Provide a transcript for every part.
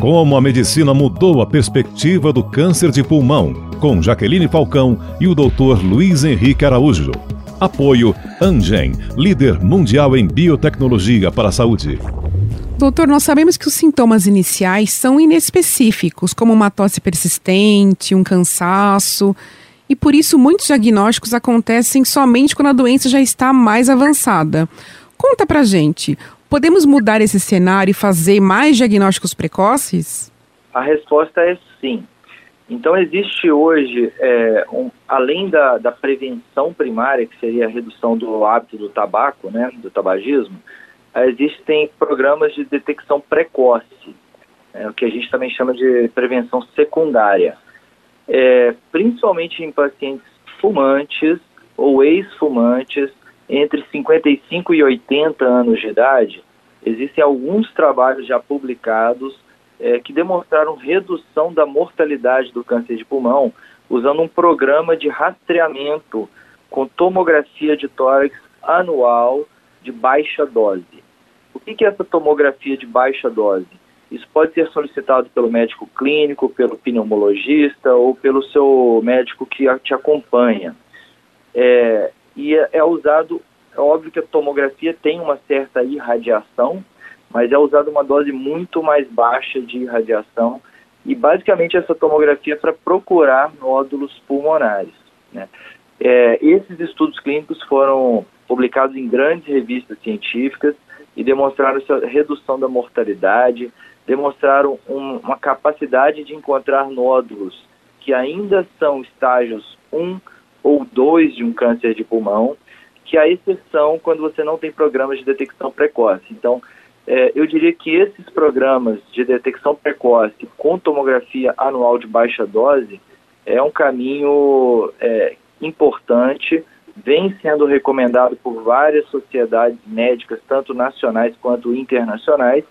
Como a medicina mudou a perspectiva do câncer de pulmão, com Jaqueline Falcão e o Dr. Luiz Henrique Araújo. Apoio Angen, líder mundial em biotecnologia para a saúde. Doutor, nós sabemos que os sintomas iniciais são inespecíficos, como uma tosse persistente, um cansaço, e por isso muitos diagnósticos acontecem somente quando a doença já está mais avançada. Conta pra gente, podemos mudar esse cenário e fazer mais diagnósticos precoces? A resposta é sim. Então, existe hoje, é, um, além da, da, prevenção primária, que seria a redução do hábito do tabaco, né, do tabagismo, existem programas de detecção precoce, é, o que a gente também chama de prevenção secundária, é, principalmente em pacientes fumantes ou ex-fumantes 55 e 80 anos de idade. Existem alguns trabalhos já publicados é, que demonstraram redução da mortalidade do câncer de pulmão usando um programa de rastreamento com tomografia de tórax anual de baixa dose. O que é essa tomografia de baixa dose? Isso pode ser solicitado pelo médico clínico, pelo pneumologista ou pelo seu médico que te acompanha. É, e é, é usado, é óbvio que a tomografia tem uma certa irradiação, mas é usada uma dose muito mais baixa de irradiação e basicamente essa tomografia é para procurar nódulos pulmonares. Né? É, esses estudos clínicos foram publicados em grandes revistas científicas e demonstraram essa redução da mortalidade, demonstraram um, uma capacidade de encontrar nódulos que ainda são estágios 1 ou 2 de um câncer de pulmão, que a exceção quando você não tem programas de detecção precoce. Então, é, eu diria que esses programas de detecção precoce com tomografia anual de baixa dose é um caminho é, importante vem sendo recomendado por várias sociedades médicas, tanto nacionais quanto internacionais,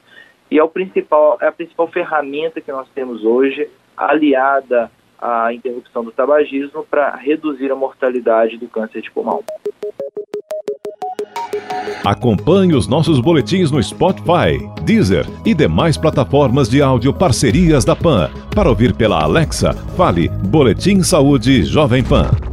e é, o principal, é a principal ferramenta que nós temos hoje, aliada à interrupção do tabagismo, para reduzir a mortalidade do câncer de pulmão. Acompanhe os nossos boletins no Spotify, Deezer e demais plataformas de áudio parcerias da PAN. Para ouvir pela Alexa, fale Boletim Saúde Jovem Pan.